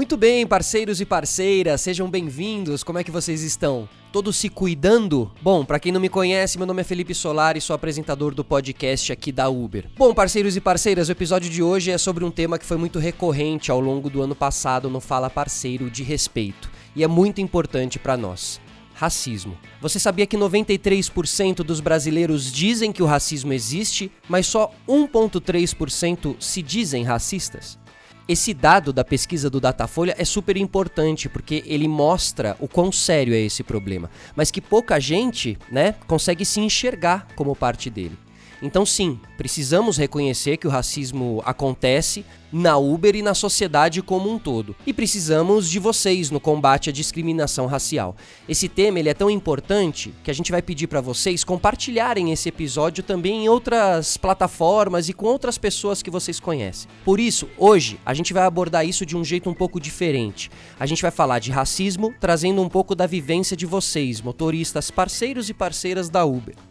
Muito bem, parceiros e parceiras, sejam bem-vindos. Como é que vocês estão? Todos se cuidando? Bom, para quem não me conhece, meu nome é Felipe Solar e sou apresentador do podcast aqui da Uber. Bom, parceiros e parceiras, o episódio de hoje é sobre um tema que foi muito recorrente ao longo do ano passado no Fala Parceiro de Respeito e é muito importante para nós. Racismo. Você sabia que 93% dos brasileiros dizem que o racismo existe, mas só 1,3% se dizem racistas? Esse dado da pesquisa do Datafolha é super importante porque ele mostra o quão sério é esse problema, mas que pouca gente, né, consegue se enxergar como parte dele. Então, sim, precisamos reconhecer que o racismo acontece na Uber e na sociedade como um todo. E precisamos de vocês no combate à discriminação racial. Esse tema ele é tão importante que a gente vai pedir para vocês compartilharem esse episódio também em outras plataformas e com outras pessoas que vocês conhecem. Por isso, hoje a gente vai abordar isso de um jeito um pouco diferente. A gente vai falar de racismo, trazendo um pouco da vivência de vocês, motoristas, parceiros e parceiras da Uber.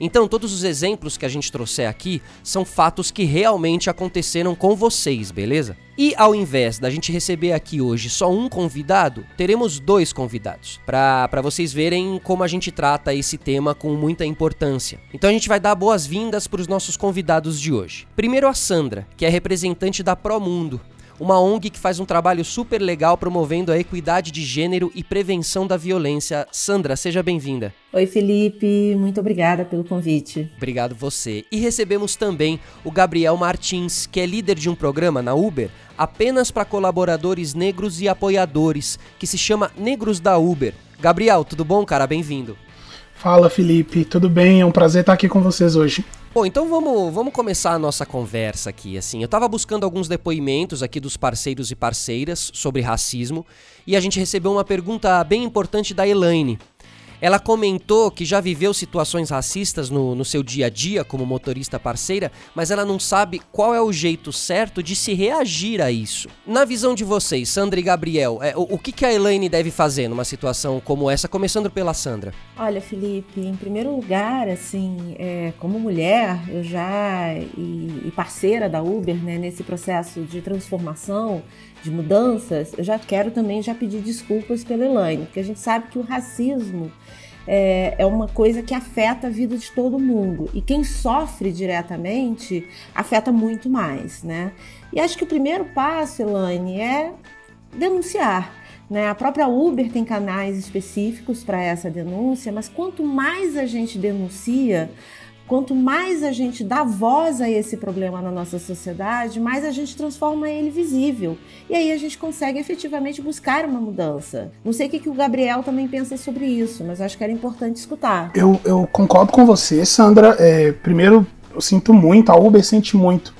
Então, todos os exemplos que a gente trouxer aqui são fatos que realmente aconteceram com vocês, beleza? E ao invés da gente receber aqui hoje só um convidado, teremos dois convidados, para vocês verem como a gente trata esse tema com muita importância. Então a gente vai dar boas-vindas para os nossos convidados de hoje. Primeiro a Sandra, que é representante da Promundo uma ONG que faz um trabalho super legal promovendo a equidade de gênero e prevenção da violência. Sandra, seja bem-vinda. Oi, Felipe, muito obrigada pelo convite. Obrigado você. E recebemos também o Gabriel Martins, que é líder de um programa na Uber apenas para colaboradores negros e apoiadores, que se chama Negros da Uber. Gabriel, tudo bom, cara? Bem-vindo. Fala, Felipe, tudo bem? É um prazer estar aqui com vocês hoje. Bom, então vamos, vamos começar a nossa conversa aqui, assim. Eu tava buscando alguns depoimentos aqui dos parceiros e parceiras sobre racismo e a gente recebeu uma pergunta bem importante da Elaine. Ela comentou que já viveu situações racistas no, no seu dia a dia como motorista parceira, mas ela não sabe qual é o jeito certo de se reagir a isso. Na visão de vocês, Sandra e Gabriel, é, o, o que, que a Elaine deve fazer numa situação como essa, começando pela Sandra? Olha, Felipe, em primeiro lugar, assim, é, como mulher, eu já e, e parceira da Uber, né, nesse processo de transformação, de mudanças, eu já quero também já pedir desculpas pela Elaine, porque a gente sabe que o racismo é, é uma coisa que afeta a vida de todo mundo. E quem sofre diretamente afeta muito mais, né? E acho que o primeiro passo, Elaine, é denunciar. Né? A própria Uber tem canais específicos para essa denúncia, mas quanto mais a gente denuncia, Quanto mais a gente dá voz a esse problema na nossa sociedade, mais a gente transforma ele visível. E aí a gente consegue efetivamente buscar uma mudança. Não sei o que, que o Gabriel também pensa sobre isso, mas acho que era importante escutar. Eu, eu concordo com você, Sandra. É, primeiro, eu sinto muito, a Uber sente muito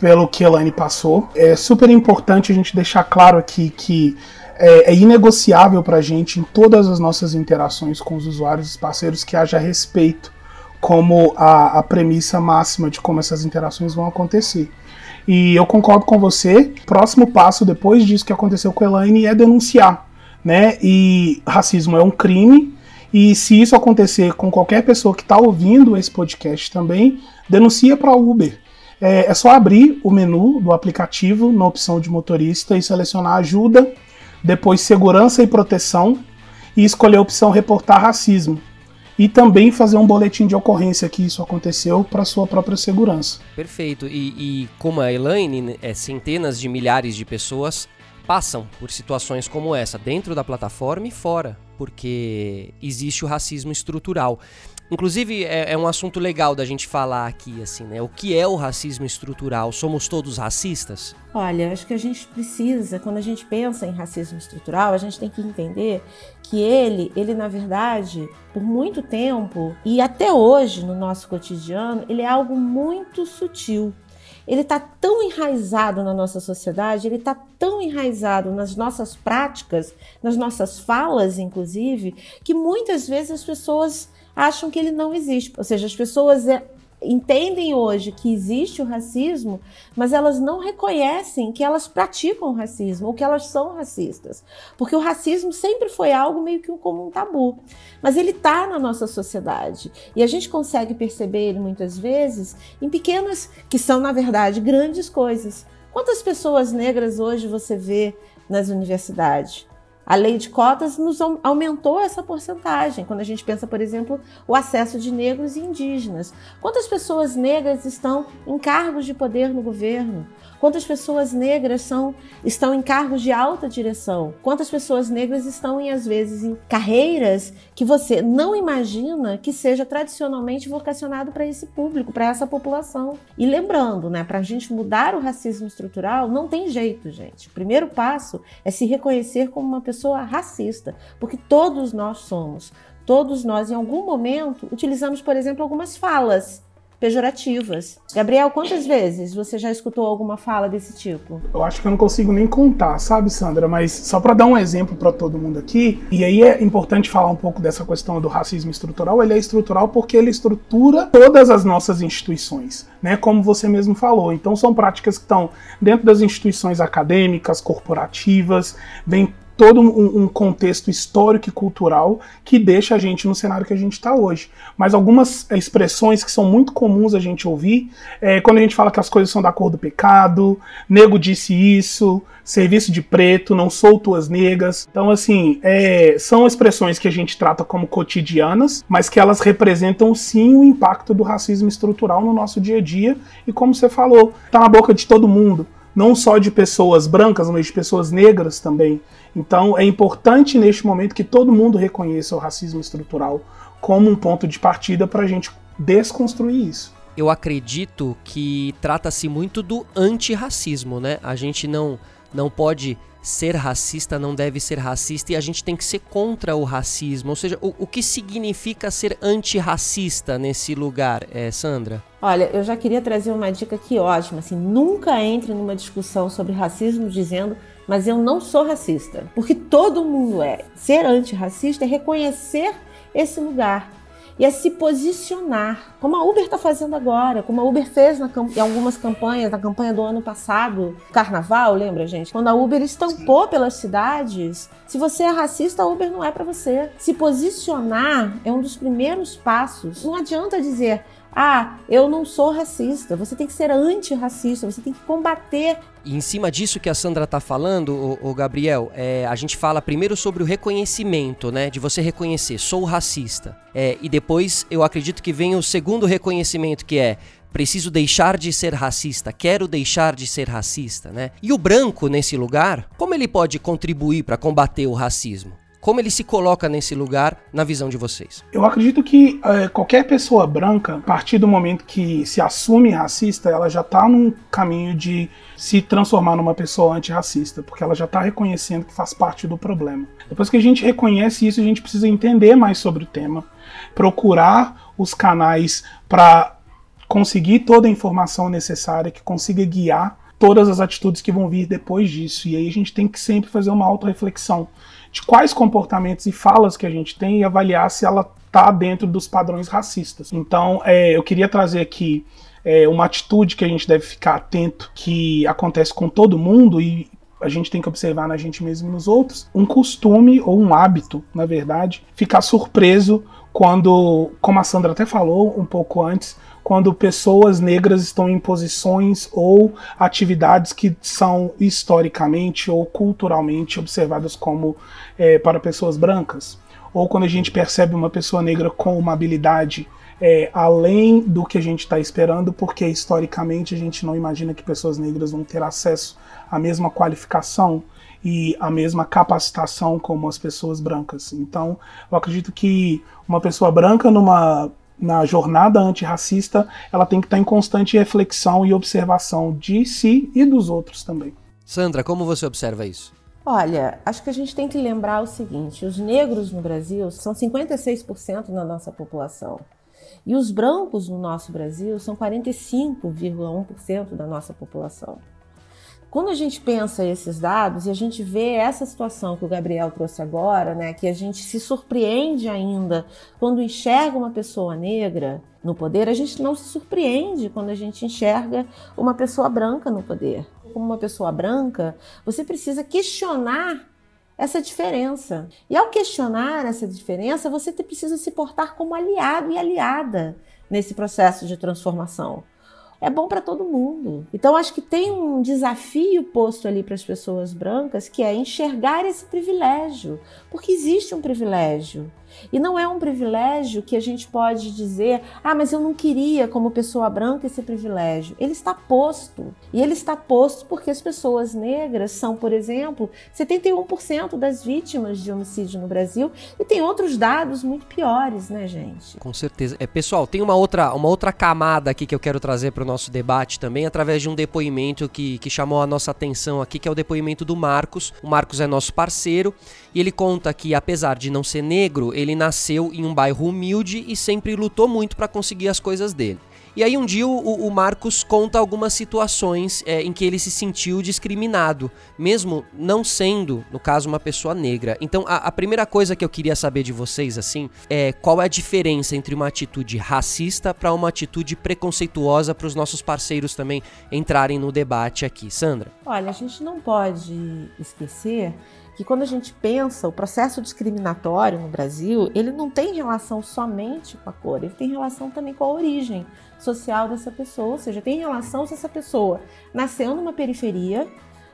pelo que a Elaine passou. É super importante a gente deixar claro aqui que é, é inegociável para a gente, em todas as nossas interações com os usuários e parceiros, que haja respeito como a, a premissa máxima de como essas interações vão acontecer. E eu concordo com você. Próximo passo depois disso que aconteceu com Elaine é denunciar, né? E racismo é um crime. E se isso acontecer com qualquer pessoa que está ouvindo esse podcast também, denuncia para Uber. É, é, só abrir o menu do aplicativo na opção de motorista e selecionar ajuda, depois segurança e proteção e escolher a opção reportar racismo e também fazer um boletim de ocorrência que isso aconteceu para sua própria segurança. Perfeito. E, e como a Elaine, né, é, centenas de milhares de pessoas passam por situações como essa, dentro da plataforma e fora, porque existe o racismo estrutural. Inclusive, é, é, um assunto legal da gente falar aqui, assim, né? O que é o racismo estrutural? Somos todos racistas? Olha, acho que a gente precisa, quando a gente pensa em racismo estrutural, a gente tem que entender que ele, ele na verdade, por muito tempo e até hoje no nosso cotidiano, ele é algo muito sutil. Ele está tão enraizado na nossa sociedade, ele está tão enraizado nas nossas práticas, nas nossas falas, inclusive, que muitas vezes as pessoas acham que ele não existe. Ou seja, as pessoas é, entendem hoje que existe o racismo, mas elas não reconhecem que elas praticam racismo ou que elas são racistas. Porque o racismo sempre foi algo meio que um comum tabu. Mas ele está na nossa sociedade. E a gente consegue perceber ele muitas vezes em pequenas, que são, na verdade, grandes coisas. Quantas pessoas negras hoje você vê nas universidades. A lei de cotas nos aumentou essa porcentagem. Quando a gente pensa, por exemplo, o acesso de negros e indígenas. Quantas pessoas negras estão em cargos de poder no governo? Quantas pessoas negras são, estão em cargos de alta direção? Quantas pessoas negras estão, em, às vezes, em carreiras que você não imagina que seja tradicionalmente vocacionado para esse público, para essa população? E lembrando, né, para a gente mudar o racismo estrutural, não tem jeito, gente. O primeiro passo é se reconhecer como uma pessoa racista, porque todos nós somos. Todos nós, em algum momento, utilizamos, por exemplo, algumas falas pejorativas. Gabriel, quantas vezes você já escutou alguma fala desse tipo? Eu acho que eu não consigo nem contar, sabe, Sandra? Mas só para dar um exemplo para todo mundo aqui, e aí é importante falar um pouco dessa questão do racismo estrutural. Ele é estrutural porque ele estrutura todas as nossas instituições, né? Como você mesmo falou. Então são práticas que estão dentro das instituições acadêmicas, corporativas, vem todo um, um, contexto histórico e cultural que deixa a gente no cenário que a gente está hoje. Mas algumas expressões que são muito comuns a gente ouvir é quando a gente fala que as coisas são da cor do pecado, nego disse isso, serviço de preto, não sou tuas negas. Então, assim, é, são expressões que a gente trata como cotidianas, mas que elas representam sim o impacto do racismo estrutural no nosso dia a dia. E como você falou, tá na boca de todo mundo não só de pessoas brancas, mas de pessoas negras também. Então é importante neste momento que todo mundo reconheça o racismo estrutural como um ponto de partida para a gente desconstruir isso. Eu acredito que trata-se muito do antirracismo, né? A gente não, não pode ser racista, não deve ser racista e a gente tem que ser contra o racismo. Ou seja, o, o que significa ser antirracista nesse lugar, é, Sandra? Olha, eu já queria trazer uma dica aqui ótima, assim, nunca entre numa discussão sobre racismo dizendo mas eu não sou racista, porque todo mundo é. Ser antirracista é reconhecer esse lugar e é se posicionar, como a Uber está fazendo agora, como a Uber fez na, em algumas campanhas, na campanha do ano passado, Carnaval, lembra, gente? Quando a Uber estampou pelas cidades, se você é racista, a Uber não é para você. Se posicionar é um dos primeiros passos. Não adianta dizer, ah, eu não sou racista. Você tem que ser antirracista, você tem que combater. E em cima disso que a Sandra tá falando, o, Gabriel, é, a gente fala primeiro sobre o reconhecimento, né? De você reconhecer, sou racista. É, e depois eu acredito que vem o segundo reconhecimento, que é preciso deixar de ser racista, quero deixar de ser racista, né? E o branco nesse lugar, como ele pode contribuir para combater o racismo? Como ele se coloca nesse lugar na visão de vocês? Eu acredito que é, qualquer pessoa branca, a partir do momento que se assume racista, ela já está num caminho de se transformar numa pessoa antirracista, porque ela já está reconhecendo que faz parte do problema. Depois que a gente reconhece isso, a gente precisa entender mais sobre o tema, procurar os canais para conseguir toda a informação necessária que consiga guiar todas as atitudes que vão vir depois disso. E aí a gente tem que sempre fazer uma auto-reflexão de quais comportamentos e falas que a gente tem e avaliar se ela está dentro dos padrões racistas. Então, é, eu queria trazer aqui é, uma atitude que a gente deve ficar atento, que acontece com todo mundo e a gente tem que observar na gente mesmo e nos outros, um costume ou um hábito, na verdade, ficar surpreso quando, como a Sandra até falou um pouco antes, quando pessoas negras estão em posições ou atividades que são historicamente ou culturalmente observadas como é, para pessoas brancas. Ou quando a gente percebe uma pessoa negra com uma habilidade é, além do que a gente está esperando, porque historicamente a gente não imagina que pessoas negras vão ter acesso à mesma qualificação e a mesma capacitação como as pessoas brancas. Então, eu acredito que uma pessoa branca numa na jornada antirracista, ela tem que estar em constante reflexão e observação de si e dos outros também. Sandra, como você observa isso? Olha, acho que a gente tem que lembrar o seguinte: os negros no Brasil são 56% da nossa população. E os brancos no nosso Brasil são 45,1% da nossa população. Quando a gente pensa esses dados e a gente vê essa situação que o Gabriel trouxe agora, né, que a gente se surpreende ainda quando enxerga uma pessoa negra no poder, a gente não se surpreende quando a gente enxerga uma pessoa branca no poder. Como uma pessoa branca, você precisa questionar essa diferença. E ao questionar essa diferença, você precisa se portar como aliado e aliada nesse processo de transformação. É bom para todo mundo. Então acho que tem um desafio posto ali para as pessoas brancas que é enxergar esse privilégio, porque existe um privilégio. E não é um privilégio que a gente pode dizer, ah, mas eu não queria, como pessoa branca, esse privilégio. Ele está posto. E ele está posto porque as pessoas negras são, por exemplo, 71% das vítimas de homicídio no Brasil. E tem outros dados muito piores, né, gente? Com certeza. É, pessoal, tem uma outra, uma outra camada aqui que eu quero trazer para o nosso debate também, através de um depoimento que, que chamou a nossa atenção aqui, que é o depoimento do Marcos. O Marcos é nosso parceiro e ele conta que, apesar de não ser negro, ele nasceu em um bairro humilde e sempre lutou muito para conseguir as coisas dele. E aí um dia o, o Marcos conta algumas situações é, em que ele se sentiu discriminado, mesmo não sendo, no caso, uma pessoa negra. Então a, a, primeira coisa que eu queria saber de vocês, assim, é qual é a diferença entre uma atitude racista para uma atitude preconceituosa para os nossos parceiros também entrarem no debate aqui. Sandra? Olha, a gente não pode esquecer que quando a gente pensa o processo discriminatório no Brasil, ele não tem relação somente com a cor, ele tem relação também com a origem social dessa pessoa, ou seja, tem relação se essa pessoa nasceu numa periferia,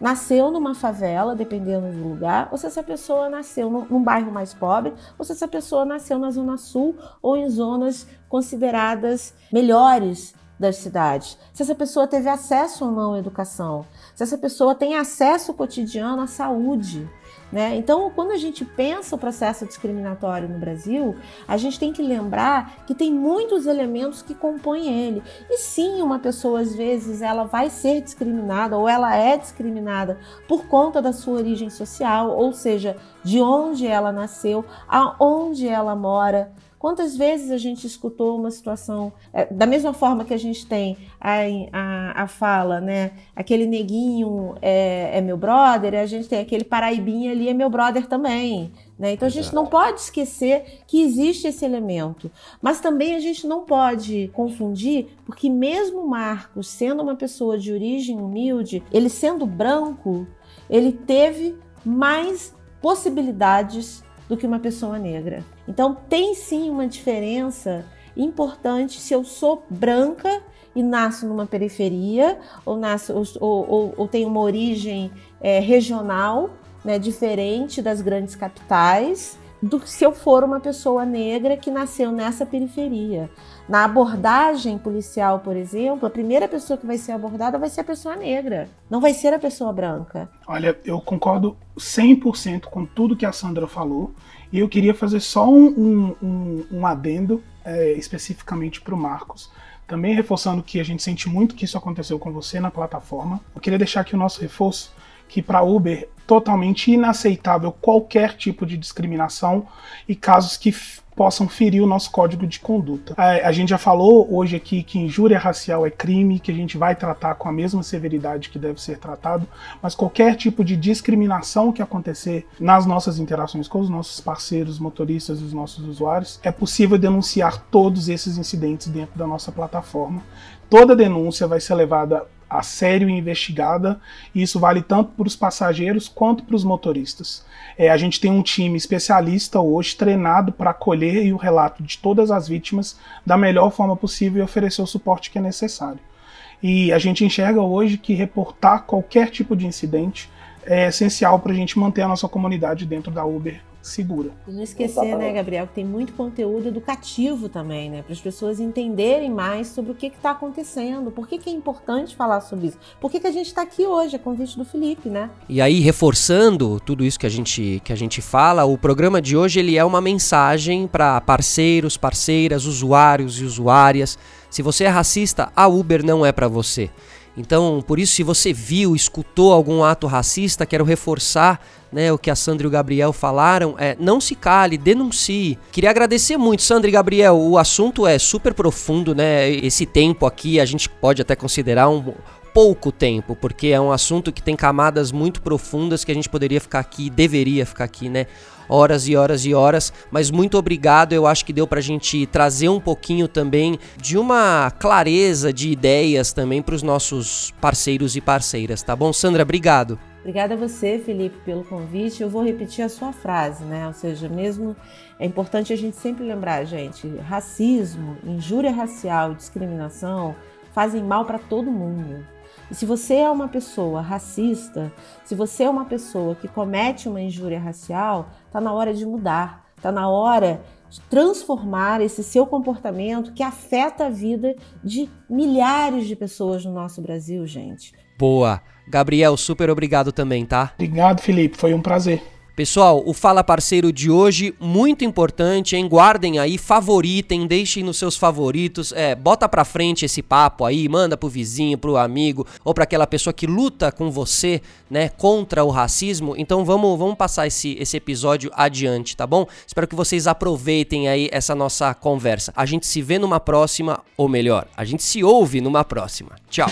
nasceu numa favela, dependendo do lugar, ou se essa pessoa nasceu num, num bairro mais pobre, ou se essa pessoa nasceu na zona sul ou em zonas consideradas melhores das cidades, se essa pessoa teve acesso ou não à educação, se essa pessoa tem acesso cotidiano à saúde, né? Então, quando a gente pensa o processo discriminatório no Brasil, a gente tem que lembrar que tem muitos elementos que compõem ele. E sim, uma pessoa às vezes ela vai ser discriminada ou ela é discriminada por conta da sua origem social, ou seja, de onde ela nasceu, aonde ela mora, Quantas vezes a gente escutou uma situação, é, da mesma forma que a gente tem a, a, a fala, né? Aquele neguinho é, é, meu brother, a gente tem aquele paraibinha ali, é meu brother também. Né? Então a gente não pode esquecer que existe esse elemento. Mas também a gente não pode confundir, porque mesmo Marcos, sendo uma pessoa de origem humilde, ele sendo branco, ele teve mais possibilidades do que uma pessoa negra. Então tem sim uma diferença importante se eu sou branca e nasço numa periferia ou nasço ou, ou, ou tenho uma origem é, regional, né, diferente das grandes capitais, do que se eu for uma pessoa negra que nasceu nessa periferia. Na abordagem policial, por exemplo, a primeira pessoa que vai ser abordada vai ser a pessoa negra, não vai ser a pessoa branca. Olha, eu concordo 100% com tudo que a Sandra falou e eu queria fazer só um, um, um adendo é, especificamente para o Marcos. Também reforçando que a gente sente muito que isso aconteceu com você na plataforma. Eu queria deixar aqui o nosso reforço que para Uber totalmente inaceitável qualquer tipo de discriminação e casos que possam ferir o nosso código de conduta. A, a, gente já falou hoje aqui que injúria racial é crime, que a gente vai tratar com a mesma severidade que deve ser tratado, mas qualquer tipo de discriminação que acontecer nas nossas interações com os nossos parceiros, motoristas e os nossos usuários, é possível denunciar todos esses incidentes dentro da nossa plataforma. Toda denúncia vai ser levada a sério e investigada, e isso vale tanto para os passageiros quanto para os motoristas. É, a gente tem um time especialista hoje treinado para acolher o relato de todas as vítimas da melhor forma possível e oferecer o suporte que é necessário. E a gente enxerga hoje que reportar qualquer tipo de incidente é essencial para a gente manter a nossa comunidade dentro da Uber segura. E não esquecer, Exatamente. né, Gabriel, que tem muito conteúdo educativo também, né? Para as pessoas entenderem mais sobre o que está acontecendo, por que, que, é importante falar sobre isso, por que, que a gente está aqui hoje, a convite do Felipe, né? E aí, reforçando tudo isso que a gente, que a gente fala, o programa de hoje ele é uma mensagem para parceiros, parceiras, usuários e usuárias. Se você é racista, a Uber não é para você. Então, por isso, se você viu, escutou algum ato racista, quero reforçar né, o que a Sandra e o Gabriel falaram. É, não se cale, denuncie. Queria agradecer muito, Sandra e Gabriel. O assunto é super profundo, né? Esse tempo aqui a gente pode até considerar um pouco tempo, porque é um assunto que tem camadas muito profundas que a gente poderia ficar aqui, deveria ficar aqui, né? horas e horas e horas, mas muito obrigado. Eu acho que deu pra gente trazer um pouquinho também de uma clareza de ideias também para os nossos parceiros e parceiras, tá bom? Sandra, obrigado. Obrigada a você, Felipe, pelo convite. Eu vou repetir a sua frase, né? Ou seja, mesmo é importante a gente sempre lembrar, gente, racismo, injúria racial, discriminação fazem mal para todo mundo. E se você é uma pessoa racista, se você é uma pessoa que comete uma injúria racial, está na hora de mudar, está na hora de transformar esse seu comportamento que afeta a vida de milhares de pessoas no nosso Brasil, gente. Boa. Gabriel, super obrigado também, tá? Obrigado, Felipe. Foi um prazer. Pessoal, o Fala Parceiro de hoje, muito importante, hein? Guardem aí, favoritem, deixem nos seus favoritos. É, bota pra frente esse papo aí, manda pro vizinho, pro amigo, ou pra aquela pessoa que luta com você, né, contra o racismo. Então vamos, vamos passar esse, esse episódio adiante, tá bom? Espero que vocês aproveitem aí essa nossa conversa. A gente se vê numa próxima, ou melhor, a gente se ouve numa próxima. Tchau!